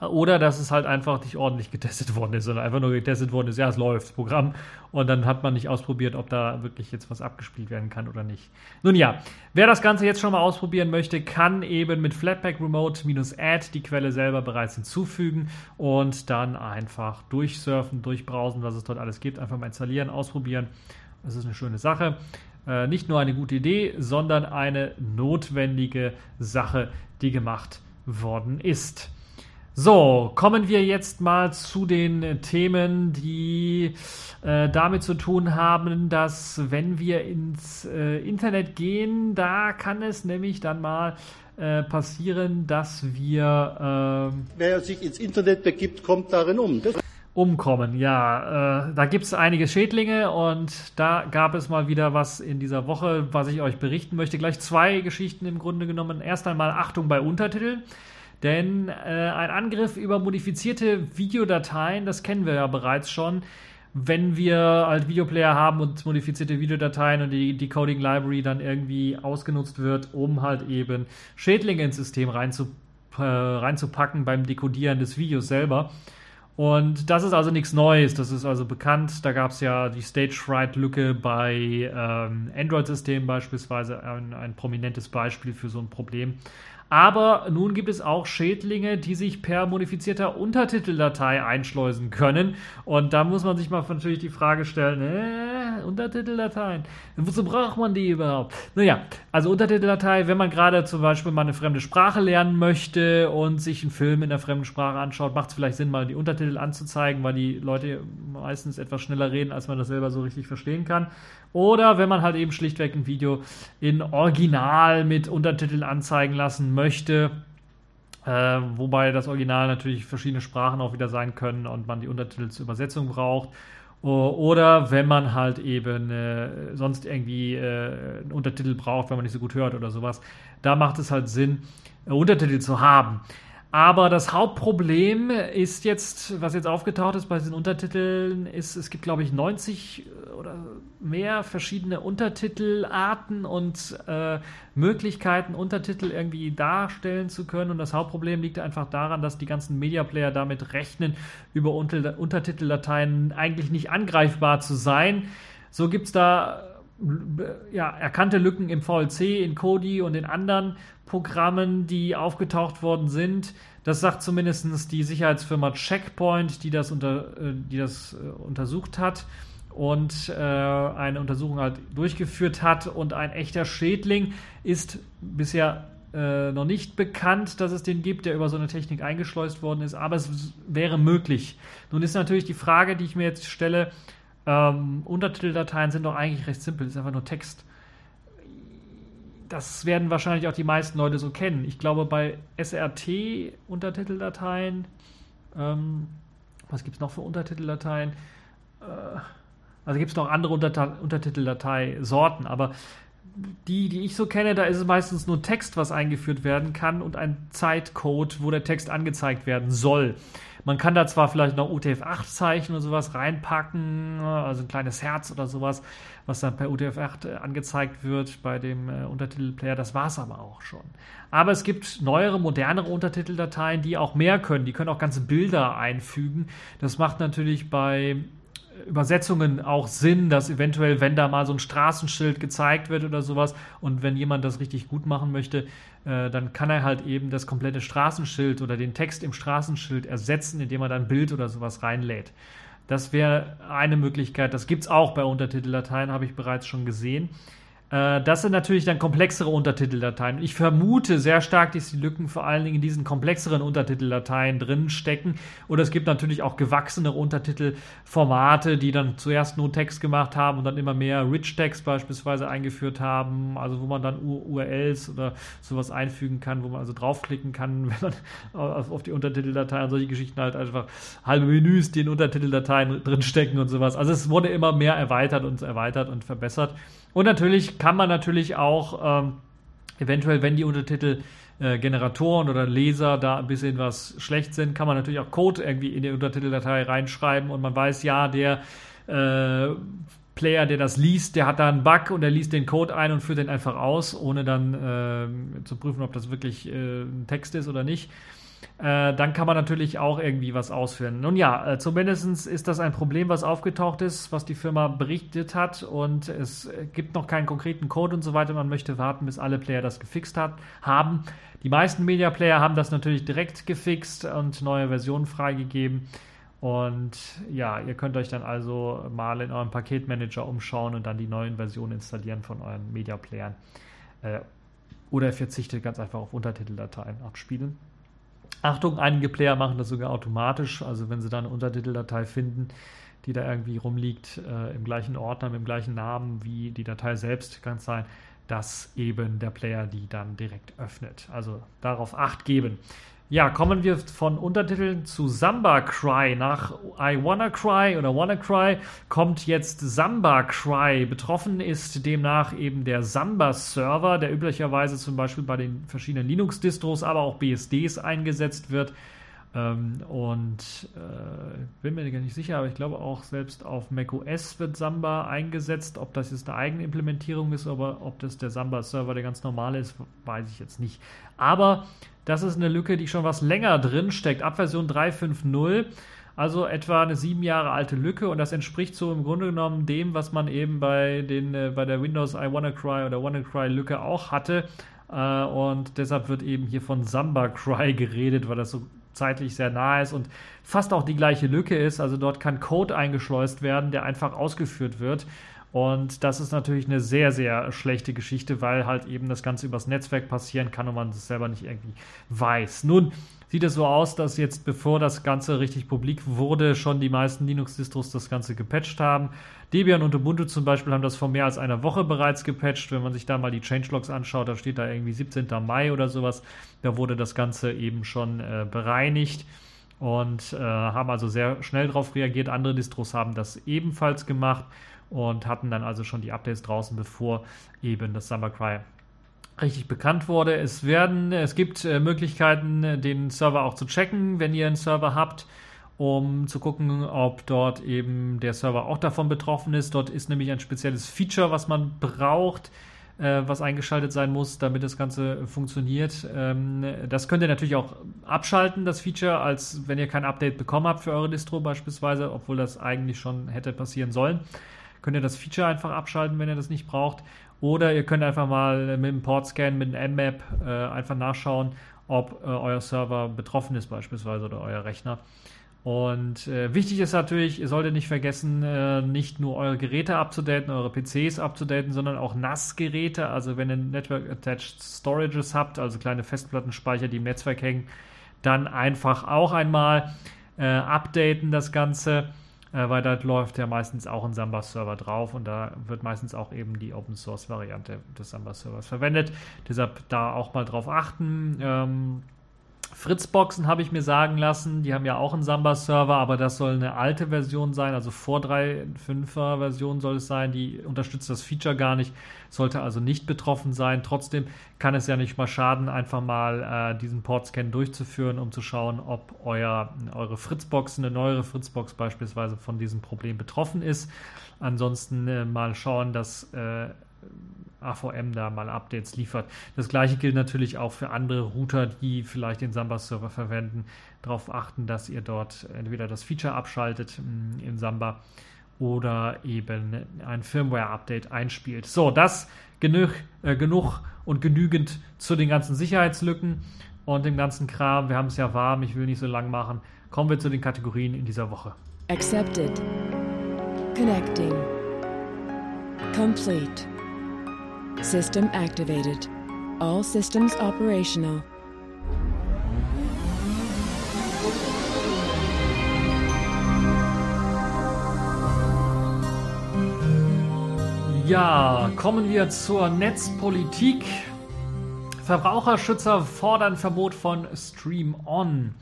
Oder dass es halt einfach nicht ordentlich getestet worden ist, sondern einfach nur getestet worden ist, ja, es läuft, das Programm. Und dann hat man nicht ausprobiert, ob da wirklich jetzt was abgespielt werden kann oder nicht. Nun ja, wer das Ganze jetzt schon mal ausprobieren möchte, kann eben mit Flatpak Remote-Add die Quelle selber bereits hinzufügen und dann einfach durchsurfen, durchbrausen, was es dort alles gibt. Einfach mal installieren, ausprobieren. Das ist eine schöne Sache. Äh, nicht nur eine gute Idee, sondern eine notwendige Sache, die gemacht worden ist. So, kommen wir jetzt mal zu den Themen, die äh, damit zu tun haben, dass wenn wir ins äh, Internet gehen, da kann es nämlich dann mal äh, passieren, dass wir... Ähm, Wer sich ins Internet begibt, kommt darin um. Das umkommen. Ja, äh, da gibt es einige Schädlinge und da gab es mal wieder was in dieser Woche, was ich euch berichten möchte. Gleich zwei Geschichten im Grunde genommen. Erst einmal Achtung bei Untertiteln. Denn äh, ein Angriff über modifizierte Videodateien, das kennen wir ja bereits schon, wenn wir halt Videoplayer haben und modifizierte Videodateien und die Decoding Library dann irgendwie ausgenutzt wird, um halt eben Schädlinge ins System reinzu, äh, reinzupacken beim Dekodieren des Videos selber. Und das ist also nichts Neues, das ist also bekannt. Da gab es ja die Stage Fright-Lücke bei ähm, Android-Systemen beispielsweise, ein, ein prominentes Beispiel für so ein Problem. Aber nun gibt es auch Schädlinge, die sich per modifizierter Untertiteldatei einschleusen können. Und da muss man sich mal natürlich die Frage stellen, äh, Untertiteldateien, wozu braucht man die überhaupt? Naja, also Untertiteldatei, wenn man gerade zum Beispiel mal eine fremde Sprache lernen möchte und sich einen Film in der fremden Sprache anschaut, macht es vielleicht Sinn, mal die Untertitel anzuzeigen, weil die Leute meistens etwas schneller reden, als man das selber so richtig verstehen kann. Oder wenn man halt eben schlichtweg ein Video in Original mit Untertiteln anzeigen lassen möchte, äh, wobei das Original natürlich verschiedene Sprachen auch wieder sein können und man die Untertitel zur Übersetzung braucht. Oder wenn man halt eben äh, sonst irgendwie äh, einen Untertitel braucht, wenn man nicht so gut hört oder sowas, da macht es halt Sinn, äh, Untertitel zu haben. Aber das Hauptproblem ist jetzt, was jetzt aufgetaucht ist bei diesen Untertiteln, ist, es gibt, glaube ich, 90 oder mehr verschiedene Untertitelarten und äh, Möglichkeiten, Untertitel irgendwie darstellen zu können. Und das Hauptproblem liegt einfach daran, dass die ganzen Media Player damit rechnen, über Unter Untertiteldateien eigentlich nicht angreifbar zu sein. So gibt es da ja, erkannte Lücken im VLC, in Kodi und in anderen Programmen, die aufgetaucht worden sind. Das sagt zumindest die Sicherheitsfirma Checkpoint, die das, unter, äh, die das äh, untersucht hat und äh, eine Untersuchung halt durchgeführt hat. Und ein echter Schädling ist bisher äh, noch nicht bekannt, dass es den gibt, der über so eine Technik eingeschleust worden ist, aber es wäre möglich. Nun ist natürlich die Frage, die ich mir jetzt stelle, ähm, Untertiteldateien sind doch eigentlich recht simpel, ist einfach nur Text das werden wahrscheinlich auch die meisten Leute so kennen. Ich glaube, bei SRT-Untertiteldateien, ähm, was gibt es noch für Untertiteldateien? Äh, also gibt es noch andere Unter Untertiteldatei-Sorten, aber die, die ich so kenne, da ist es meistens nur Text, was eingeführt werden kann und ein Zeitcode, wo der Text angezeigt werden soll. Man kann da zwar vielleicht noch UTF-8-Zeichen oder sowas reinpacken, also ein kleines Herz oder sowas, was dann per UTF-8 äh, angezeigt wird bei dem äh, Untertitelplayer. Das war es aber auch schon. Aber es gibt neuere, modernere Untertiteldateien, die auch mehr können. Die können auch ganze Bilder einfügen. Das macht natürlich bei Übersetzungen auch Sinn, dass eventuell, wenn da mal so ein Straßenschild gezeigt wird oder sowas und wenn jemand das richtig gut machen möchte, äh, dann kann er halt eben das komplette Straßenschild oder den Text im Straßenschild ersetzen, indem er dann Bild oder sowas reinlädt. Das wäre eine Möglichkeit. Das gibt es auch bei Untertiteldateien, habe ich bereits schon gesehen. Äh, das sind natürlich dann komplexere Untertiteldateien. Ich vermute sehr stark, dass die Lücken vor allen Dingen in diesen komplexeren Untertiteldateien drin stecken. Oder es gibt natürlich auch gewachsene Untertitelformate, die dann zuerst nur Text gemacht haben und dann immer mehr Rich Text beispielsweise eingeführt haben. Also wo man dann URLs oder sowas einfügen kann, wo man also draufklicken kann, wenn man auf die Untertiteldatei und solche Geschichten halt einfach halbe Menüs, die in Untertiteldateien drin stecken und sowas. Also es wurde immer mehr erweitert und erweitert und verbessert. Und natürlich kann man natürlich auch ähm, eventuell, wenn die Untertitel äh, Generatoren oder Leser da ein bisschen was schlecht sind, kann man natürlich auch Code irgendwie in die Untertiteldatei reinschreiben und man weiß, ja, der äh, Player, der das liest, der hat da einen Bug und der liest den Code ein und führt den einfach aus, ohne dann äh, zu prüfen, ob das wirklich äh, ein Text ist oder nicht äh, dann kann man natürlich auch irgendwie was ausführen. Nun ja, äh, zumindest ist das ein Problem, was aufgetaucht ist, was die Firma berichtet hat und es gibt noch keinen konkreten Code und so weiter. Man möchte warten, bis alle Player das gefixt hat, haben. Die meisten Media Player haben das natürlich direkt gefixt und neue Versionen freigegeben. Und ja, ihr könnt euch dann also mal in eurem Paketmanager umschauen und dann die neuen Versionen installieren von euren Media Playern. Äh, oder ihr verzichtet ganz einfach auf Untertiteldateien abspielen. Achtung, einige Player machen das sogar automatisch. Also wenn sie da eine Untertiteldatei finden, die da irgendwie rumliegt, äh, im gleichen Ordner, mit dem gleichen Namen wie die Datei selbst, kann es sein, dass eben der Player die dann direkt öffnet. Also darauf Acht geben. Ja, kommen wir von Untertiteln zu Samba Cry. Nach I Wanna Cry oder Wanna Cry kommt jetzt Samba Cry. Betroffen ist demnach eben der Samba-Server, der üblicherweise zum Beispiel bei den verschiedenen Linux-Distros, aber auch BSDs eingesetzt wird. Ähm, und äh, bin mir gar nicht sicher, aber ich glaube auch selbst auf macOS wird Samba eingesetzt. Ob das jetzt eine eigene Implementierung ist, aber ob das der Samba-Server der ganz normale ist, weiß ich jetzt nicht. Aber das ist eine Lücke, die schon was länger drin steckt. Ab Version 3.5.0. Also etwa eine sieben Jahre alte Lücke und das entspricht so im Grunde genommen dem, was man eben bei, den, äh, bei der Windows I Wanna Cry oder Wanna Cry Lücke auch hatte. Äh, und deshalb wird eben hier von Samba Cry geredet, weil das so zeitlich sehr nah ist und fast auch die gleiche Lücke ist. Also dort kann Code eingeschleust werden, der einfach ausgeführt wird. Und das ist natürlich eine sehr, sehr schlechte Geschichte, weil halt eben das Ganze übers Netzwerk passieren kann und man das selber nicht irgendwie weiß. Nun sieht es so aus, dass jetzt, bevor das Ganze richtig publik wurde, schon die meisten Linux-Distros das Ganze gepatcht haben. Debian und Ubuntu zum Beispiel haben das vor mehr als einer Woche bereits gepatcht. Wenn man sich da mal die Changelogs anschaut, da steht da irgendwie 17. Mai oder sowas. Da wurde das Ganze eben schon äh, bereinigt und äh, haben also sehr schnell darauf reagiert. Andere Distros haben das ebenfalls gemacht und hatten dann also schon die Updates draußen, bevor eben das Summer Cry richtig bekannt wurde. Es werden, es gibt äh, Möglichkeiten, den Server auch zu checken, wenn ihr einen Server habt, um zu gucken, ob dort eben der Server auch davon betroffen ist. Dort ist nämlich ein spezielles Feature, was man braucht, äh, was eingeschaltet sein muss, damit das Ganze funktioniert. Ähm, das könnt ihr natürlich auch abschalten, das Feature, als wenn ihr kein Update bekommen habt für eure Distro beispielsweise, obwohl das eigentlich schon hätte passieren sollen könnt ihr das Feature einfach abschalten, wenn ihr das nicht braucht. Oder ihr könnt einfach mal mit dem Portscan, mit dem Mmap äh, einfach nachschauen, ob äh, euer Server betroffen ist beispielsweise oder euer Rechner. Und äh, wichtig ist natürlich, ihr solltet nicht vergessen, äh, nicht nur eure Geräte abzudaten, eure PCs abzudaten, sondern auch NAS-Geräte. Also wenn ihr Network Attached Storages habt, also kleine Festplattenspeicher, die im Netzwerk hängen, dann einfach auch einmal äh, updaten das Ganze äh, weil da läuft ja meistens auch ein Samba-Server drauf und da wird meistens auch eben die Open-Source-Variante des Samba-Servers verwendet. Deshalb da auch mal drauf achten. Ähm, Fritzboxen habe ich mir sagen lassen, die haben ja auch einen Samba-Server, aber das soll eine alte Version sein, also vor 3.5er Version soll es sein, die unterstützt das Feature gar nicht, sollte also nicht betroffen sein. Trotzdem kann es ja nicht mal schaden, einfach mal äh, diesen Port-Scan durchzuführen, um zu schauen, ob euer, eure Fritzbox, eine neuere Fritzbox beispielsweise von diesem Problem betroffen ist. Ansonsten äh, mal schauen, dass äh, AVM da mal Updates liefert. Das gleiche gilt natürlich auch für andere Router, die vielleicht den Samba-Server verwenden. Darauf achten, dass ihr dort entweder das Feature abschaltet mm, in Samba oder eben ein Firmware-Update einspielt. So, das genug, äh, genug und genügend zu den ganzen Sicherheitslücken und dem ganzen Kram. Wir haben es ja warm, ich will nicht so lang machen. Kommen wir zu den Kategorien in dieser Woche. Accepted. Connecting. Complete. System activated. All systems operational. Ja, kommen wir zur Netzpolitik. Verbraucherschützer fordern Verbot von Stream On.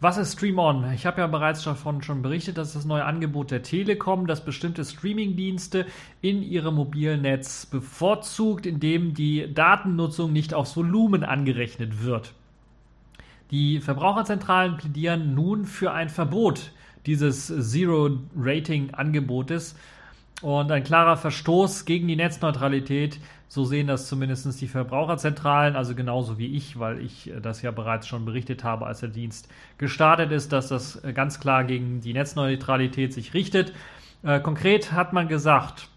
Was ist Stream On? Ich habe ja bereits davon schon berichtet, dass das neue Angebot der Telekom, das bestimmte Streamingdienste in ihrem mobilen Netz bevorzugt, indem die Datennutzung nicht aufs Volumen angerechnet wird. Die Verbraucherzentralen plädieren nun für ein Verbot dieses Zero-Rating-Angebotes und ein klarer Verstoß gegen die Netzneutralität so sehen das zumindest die Verbraucherzentralen, also genauso wie ich, weil ich äh, das ja bereits schon berichtet habe, als der Dienst gestartet ist, dass das äh, ganz klar gegen die Netzneutralität sich richtet. Äh, konkret hat man gesagt,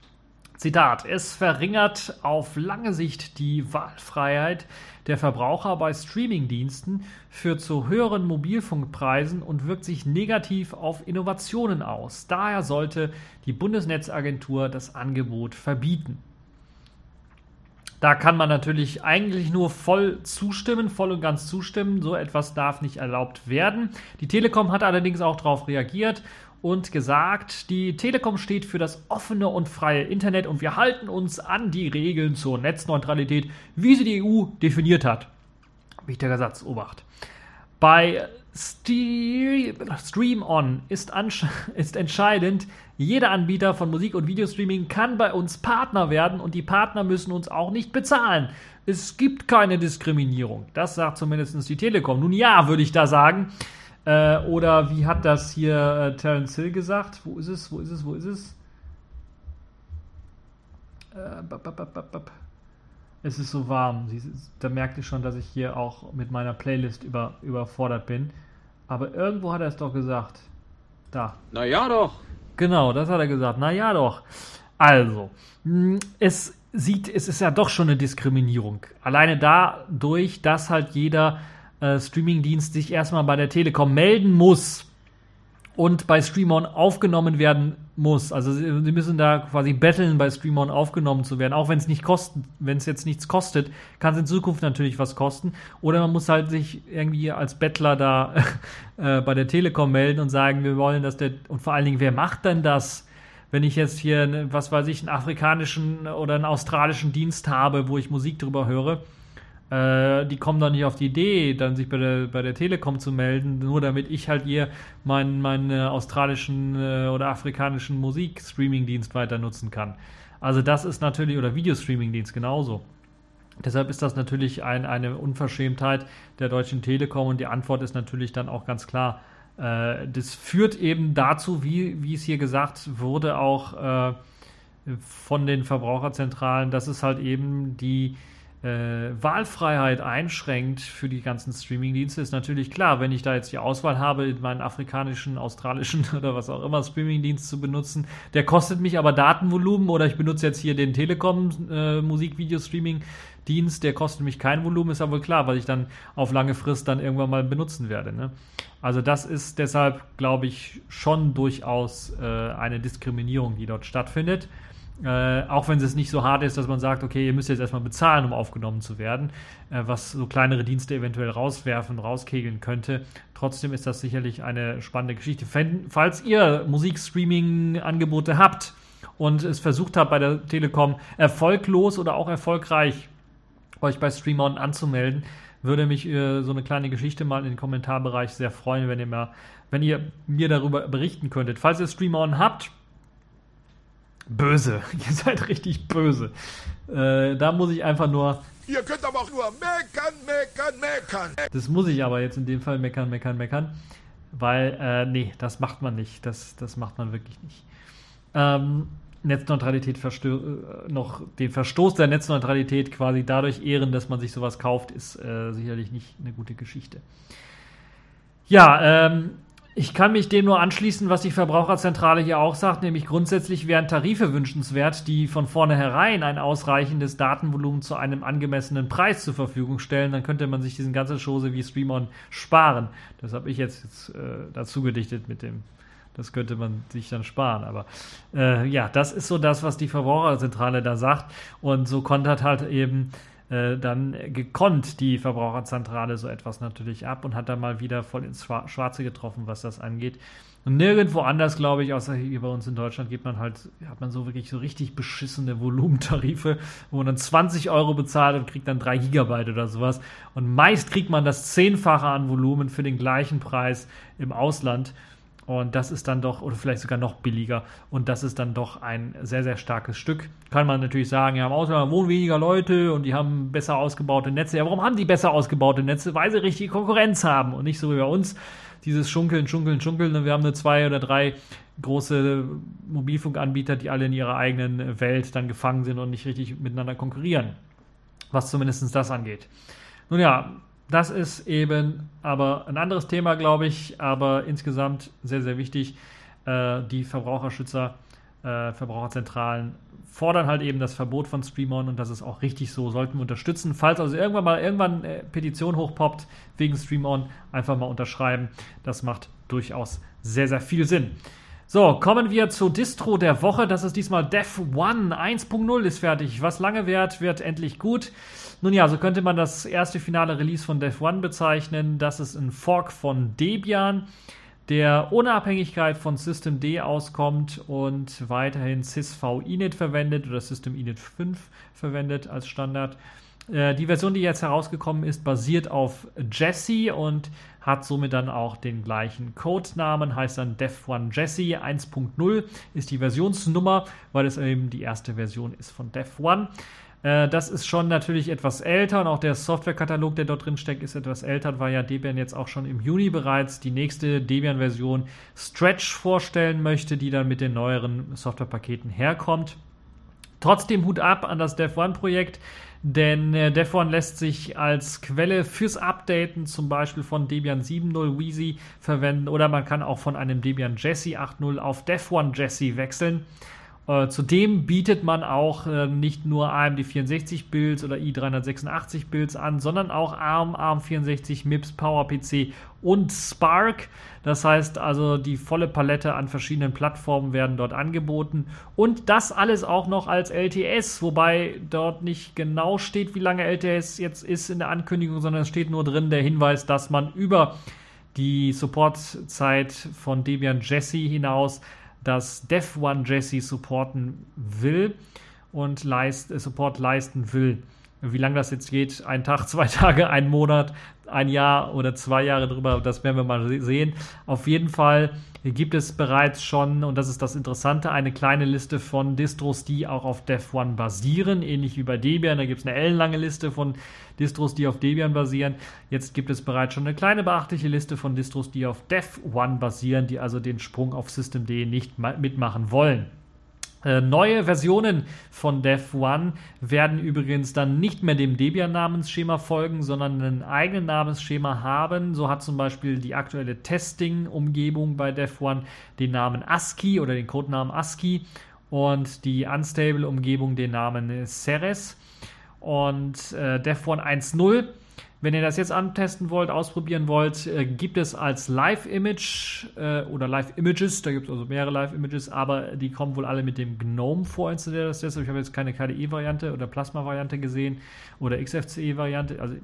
Zitat, es verringert auf lange Sicht die Wahlfreiheit der Verbraucher bei Streamingdiensten, führt zu höheren Mobilfunkpreisen und wirkt sich negativ auf Innovationen aus. Daher sollte die Bundesnetzagentur das Angebot verbieten. Da kann man natürlich eigentlich nur voll zustimmen, voll und ganz zustimmen. So etwas darf nicht erlaubt werden. Die Telekom hat allerdings auch darauf reagiert und gesagt, die Telekom steht für das offene und freie Internet und wir halten uns an die Regeln zur Netzneutralität, wie sie die EU definiert hat. Wichtiger Satz, Obacht. Bei Stream On ist, ist entscheidend, jeder Anbieter von Musik- und Videostreaming kann bei uns Partner werden und die Partner müssen uns auch nicht bezahlen. Es gibt keine Diskriminierung. Das sagt zumindest die Telekom. Nun ja, würde ich da sagen. Äh, oder wie hat das hier äh, Terence Hill gesagt? Wo ist es? Wo ist es? Wo ist es? Äh, bap, bap, bap, es ist so warm. Da merkt ihr schon, dass ich hier auch mit meiner Playlist über, überfordert bin. Aber irgendwo hat er es doch gesagt. Da. Na ja doch. Genau, das hat er gesagt. Na ja doch. Also, hm, es sieht, es ist ja doch schon eine Diskriminierung. Alleine dadurch, dass halt jeder äh, Streamingdienst sich erstmal bei der Telekom melden muss und bei Streamon aufgenommen werden muss. Also sie, sie müssen da quasi betteln, bei Streamon aufgenommen zu werden, auch wenn es nicht kostet, wenn es jetzt nichts kostet, kann es in Zukunft natürlich was kosten. Oder man muss halt sich irgendwie als Bettler da äh, bei der Telekom melden und sagen, wir wollen, dass der und vor allen Dingen, wer macht denn das? Wenn ich jetzt hier, was weiß ich, einen afrikanischen oder einen australischen Dienst habe, wo ich Musik drüber höre, äh, die kommen doch nicht auf die Idee, dann sich bei der, bei der Telekom zu melden, nur damit ich halt hier meinen, meinen äh, australischen äh, oder afrikanischen Musik-Streaming-Dienst weiter nutzen kann. Also das ist natürlich, oder Videostreaming-Dienst genauso. Deshalb ist das natürlich ein, eine Unverschämtheit der Deutschen Telekom und die Antwort ist natürlich dann auch ganz klar. Äh, das führt eben dazu, wie, wie es hier gesagt wurde, auch äh, von den Verbraucherzentralen, dass es halt eben die äh, Wahlfreiheit einschränkt für die ganzen Streamingdienste, ist natürlich klar, wenn ich da jetzt die Auswahl habe, meinen afrikanischen, australischen oder was auch immer Streamingdienst zu benutzen, der kostet mich aber Datenvolumen oder ich benutze jetzt hier den Telekom äh, Musikvideo-Streaming-Dienst, der kostet mich kein Volumen, ist ja wohl klar, weil ich dann auf lange Frist dann irgendwann mal benutzen werde. Ne? Also das ist deshalb, glaube ich, schon durchaus äh, eine Diskriminierung, die dort stattfindet. Äh, auch wenn es nicht so hart ist, dass man sagt, okay, ihr müsst jetzt erstmal bezahlen, um aufgenommen zu werden, äh, was so kleinere Dienste eventuell rauswerfen, rauskegeln könnte. Trotzdem ist das sicherlich eine spannende Geschichte. Falls ihr Musikstreaming-Angebote habt und es versucht habt bei der Telekom erfolglos oder auch erfolgreich euch bei StreamOn anzumelden, würde mich äh, so eine kleine Geschichte mal in den Kommentarbereich sehr freuen, wenn ihr, mal, wenn ihr mir darüber berichten könntet. Falls ihr StreamOn habt, böse. Ihr seid richtig böse. Äh, da muss ich einfach nur. Ihr könnt aber auch nur meckern, meckern, meckern. Das muss ich aber jetzt in dem Fall meckern, meckern, meckern. Weil, äh, nee, das macht man nicht. Das, das macht man wirklich nicht. Ähm, Netzneutralität äh, noch den Verstoß der Netzneutralität quasi dadurch ehren, dass man sich sowas kauft, ist äh, sicherlich nicht eine gute Geschichte. Ja, ähm, ich kann mich dem nur anschließen, was die Verbraucherzentrale hier auch sagt, nämlich grundsätzlich wären Tarife wünschenswert, die von vornherein ein ausreichendes Datenvolumen zu einem angemessenen Preis zur Verfügung stellen. Dann könnte man sich diesen ganzen Chose wie Streamon sparen. Das habe ich jetzt, jetzt äh, dazu gedichtet mit dem. Das könnte man sich dann sparen. Aber äh, ja, das ist so das, was die Verbraucherzentrale da sagt. Und so kontert halt eben äh, dann gekonnt die Verbraucherzentrale so etwas natürlich ab und hat da mal wieder voll ins Schwarze getroffen, was das angeht. Und nirgendwo anders, glaube ich, außer hier bei uns in Deutschland, gibt man halt, hat man so wirklich so richtig beschissene Volumentarife, wo man dann 20 Euro bezahlt und kriegt dann 3 Gigabyte oder sowas. Und meist kriegt man das Zehnfache an Volumen für den gleichen Preis im Ausland. Und das ist dann doch, oder vielleicht sogar noch billiger. Und das ist dann doch ein sehr, sehr starkes Stück. Kann man natürlich sagen, ja, im Ausland wohnen weniger Leute und die haben besser ausgebaute Netze. Ja, warum haben die besser ausgebaute Netze? Weil sie richtige Konkurrenz haben und nicht so wie bei uns. Dieses Schunkeln, Schunkeln, Schunkeln. Wir haben nur zwei oder drei große Mobilfunkanbieter, die alle in ihrer eigenen Welt dann gefangen sind und nicht richtig miteinander konkurrieren. Was zumindest das angeht. Nun ja, das ist eben aber ein anderes Thema, glaube ich, aber insgesamt sehr, sehr wichtig. Äh, die Verbraucherschützer, äh, Verbraucherzentralen fordern halt eben das Verbot von Streamon und das ist auch richtig so, sollten wir unterstützen. Falls also irgendwann mal irgendwann äh, Petition hochpoppt wegen Streamon, einfach mal unterschreiben. Das macht durchaus sehr, sehr viel Sinn. So, kommen wir zur Distro der Woche. Das ist diesmal Dev One 1.0 ist fertig. Was lange währt, wird endlich gut. Nun ja, so könnte man das erste finale Release von Dev One bezeichnen. Das ist ein Fork von Debian, der ohne Abhängigkeit von System D auskommt und weiterhin sysv init verwendet oder System init 5 verwendet als Standard. Äh, die Version, die jetzt herausgekommen ist, basiert auf Jesse und hat somit dann auch den gleichen Codenamen, heißt dann Def1 Jesse 1.0 ist die Versionsnummer, weil es eben die erste Version ist von Def1. Äh, das ist schon natürlich etwas älter und auch der Softwarekatalog, der dort drin steckt, ist etwas älter, weil ja Debian jetzt auch schon im Juni bereits die nächste Debian-Version Stretch vorstellen möchte, die dann mit den neueren Softwarepaketen herkommt. Trotzdem Hut ab an das Dev1-Projekt, denn äh, Dev1 lässt sich als Quelle fürs Updaten zum Beispiel von Debian 7.0 Wheezy verwenden oder man kann auch von einem Debian Jesse 8.0 auf Dev1 Jesse wechseln. Äh, zudem bietet man auch äh, nicht nur AMD 64 Builds oder i386 Builds an, sondern auch ARM, ARM64, MIPS, PowerPC und Spark. Das heißt also, die volle Palette an verschiedenen Plattformen werden dort angeboten. Und das alles auch noch als LTS, wobei dort nicht genau steht, wie lange LTS jetzt ist in der Ankündigung, sondern es steht nur drin der Hinweis, dass man über die Supportzeit von Debian Jesse hinaus das Dev1 Jesse supporten will und leist, äh, Support leisten will. Wie lange das jetzt geht, ein Tag, zwei Tage, ein Monat, ein Jahr oder zwei Jahre drüber, das werden wir mal sehen. Auf jeden Fall gibt es bereits schon, und das ist das Interessante, eine kleine Liste von Distros, die auch auf Dev 1 basieren, ähnlich wie bei Debian. Da gibt es eine ellenlange Liste von Distros, die auf Debian basieren. Jetzt gibt es bereits schon eine kleine beachtliche Liste von Distros, die auf Dev 1 basieren, die also den Sprung auf Systemd nicht mitmachen wollen. Äh, neue Versionen von Dev 1 werden übrigens dann nicht mehr dem Debian-Namensschema folgen, sondern ein eigenes Namensschema haben. So hat zum Beispiel die aktuelle Testing-Umgebung bei Dev 1 den Namen ASCII oder den Codenamen ASCII und die Unstable-Umgebung den Namen Ceres. Und äh, Dev 1 1.0 wenn ihr das jetzt antesten wollt, ausprobieren wollt, äh, gibt es als Live-Image äh, oder Live-Images, da gibt es also mehrere Live-Images, aber die kommen wohl alle mit dem GNOME vorinstalliert. Das deshalb, ich habe jetzt keine KDE-Variante oder Plasma-Variante gesehen oder XFCE-Variante. Also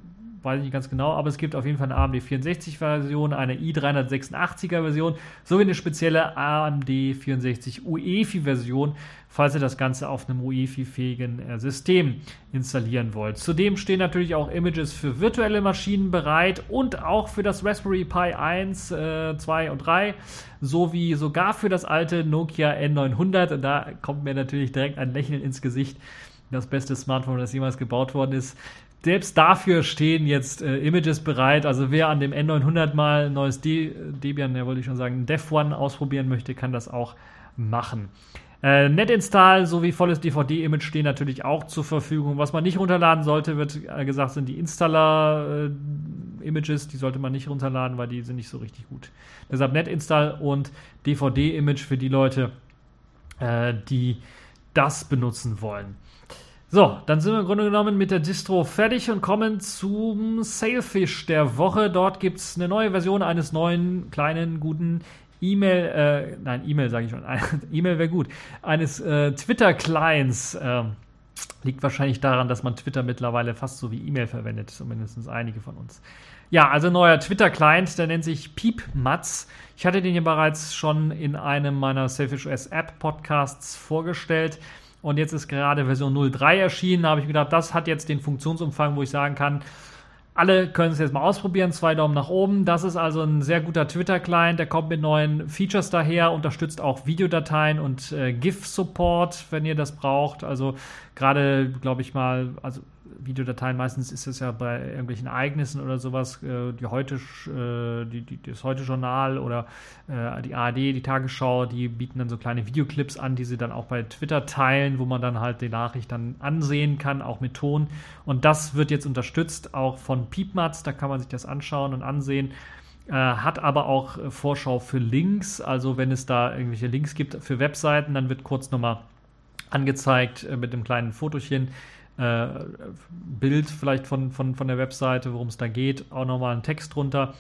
weiß ich nicht ganz genau, aber es gibt auf jeden Fall eine AMD 64-Version, eine i386er-Version sowie eine spezielle AMD 64 UEFI-Version, falls ihr das Ganze auf einem UEFI-fähigen äh, System installieren wollt. Zudem stehen natürlich auch Images für virtuelle Maschinen bereit und auch für das Raspberry Pi 1, äh, 2 und 3 sowie sogar für das alte Nokia N900 und da kommt mir natürlich direkt ein Lächeln ins Gesicht. Das beste Smartphone, das jemals gebaut worden ist selbst dafür stehen jetzt äh, Images bereit. Also wer an dem N900 mal ein neues De Debian, ja wollte ich schon sagen, Dev One ausprobieren möchte, kann das auch machen. Äh, NetInstall sowie volles DVD-Image stehen natürlich auch zur Verfügung. Was man nicht runterladen sollte, wird äh, gesagt, sind die Installer-Images. die sollte man nicht runterladen, weil die sind nicht so richtig gut. Deshalb NetInstall und DVD-Image für die Leute, äh, die das benutzen wollen. So, dann sind wir im Grunde genommen mit der Distro fertig und kommen zum Sailfish der Woche. Dort gibt es eine neue Version eines neuen, kleinen, guten E-Mail, äh, nein, E-Mail sage ich schon, E-Mail wäre gut, eines äh, Twitter-Clients. Äh, liegt wahrscheinlich daran, dass man Twitter mittlerweile fast so wie E-Mail verwendet, zumindest einige von uns. Ja, also neuer Twitter-Client, der nennt sich PeepMats. Ich hatte den hier bereits schon in einem meiner Selfish OS App Podcasts vorgestellt. Und jetzt ist gerade Version 03 erschienen. Da habe ich gedacht, das hat jetzt den Funktionsumfang, wo ich sagen kann, alle können es jetzt mal ausprobieren. Zwei Daumen nach oben. Das ist also ein sehr guter Twitter-Client. Der kommt mit neuen Features daher, unterstützt auch Videodateien und äh, GIF-Support, wenn ihr das braucht. Also gerade, glaube ich mal, also Videodateien, meistens ist es ja bei irgendwelchen Ereignissen oder sowas, äh, die heute, äh, die, die, das Heute-Journal oder äh, die ARD, die Tagesschau, die bieten dann so kleine Videoclips an, die sie dann auch bei Twitter teilen, wo man dann halt die Nachricht dann ansehen kann, auch mit Ton. Und das wird jetzt unterstützt, auch von Peepmats, da kann man sich das anschauen und ansehen. Äh, hat aber auch äh, Vorschau für Links, also wenn es da irgendwelche Links gibt für Webseiten, dann wird kurz nochmal angezeigt äh, mit einem kleinen Fotochen, äh, Bild vielleicht von, von, von der Webseite, worum es da geht, auch nochmal einen Text drunter,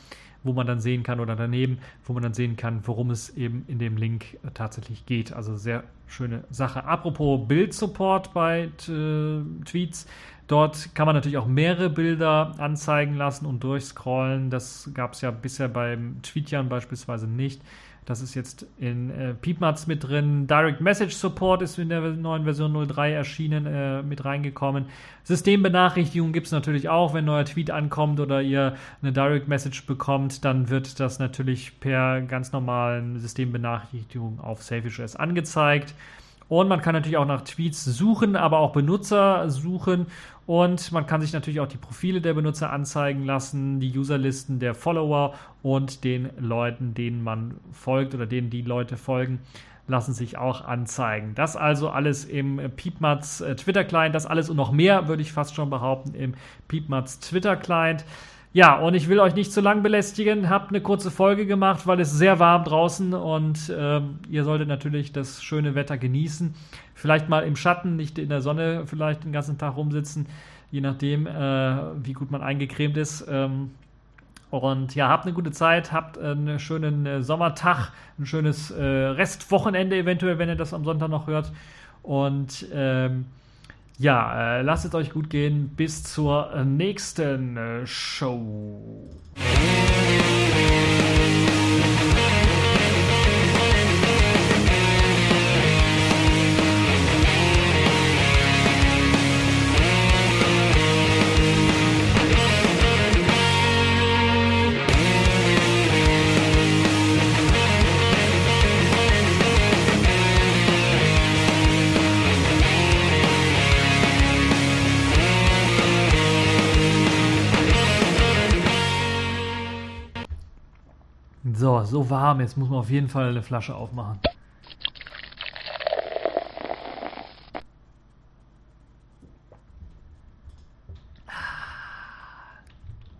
wo man dann sehen kann oder daneben, wo man dann sehen kann, worum es eben in dem Link tatsächlich geht. Also sehr schöne Sache. Apropos Bildsupport bei äh, Tweets. Dort kann man natürlich auch mehrere Bilder anzeigen lassen und durchscrollen. Das gab es ja bisher beim Tweetjan beispielsweise nicht. Das ist jetzt in äh, Peepmats mit drin. Direct Message Support ist in der neuen Version 03 erschienen, äh, mit reingekommen. Systembenachrichtigung gibt es natürlich auch. Wenn ein neuer Tweet ankommt oder ihr eine Direct Message bekommt, dann wird das natürlich per ganz normalen Systembenachrichtigung auf Selfish OS angezeigt. Und man kann natürlich auch nach Tweets suchen, aber auch Benutzer suchen. Und man kann sich natürlich auch die Profile der Benutzer anzeigen lassen, die Userlisten der Follower und den Leuten, denen man folgt oder denen die Leute folgen, lassen sich auch anzeigen. Das also alles im Peepmats äh, Twitter Client, das alles und noch mehr würde ich fast schon behaupten im Peepmats Twitter Client. Ja, und ich will euch nicht zu lang belästigen. Habt eine kurze Folge gemacht, weil es sehr warm draußen und äh, ihr solltet natürlich das schöne Wetter genießen. Vielleicht mal im Schatten, nicht in der Sonne, vielleicht den ganzen Tag rumsitzen, je nachdem, äh, wie gut man eingecremt ist. Ähm, und ja, habt eine gute Zeit, habt einen schönen äh, Sommertag, ein schönes äh, Restwochenende eventuell, wenn ihr das am Sonntag noch hört. Und ähm, ja, äh, lasst es euch gut gehen. Bis zur äh, nächsten äh, Show. So warm. Jetzt muss man auf jeden Fall eine Flasche aufmachen.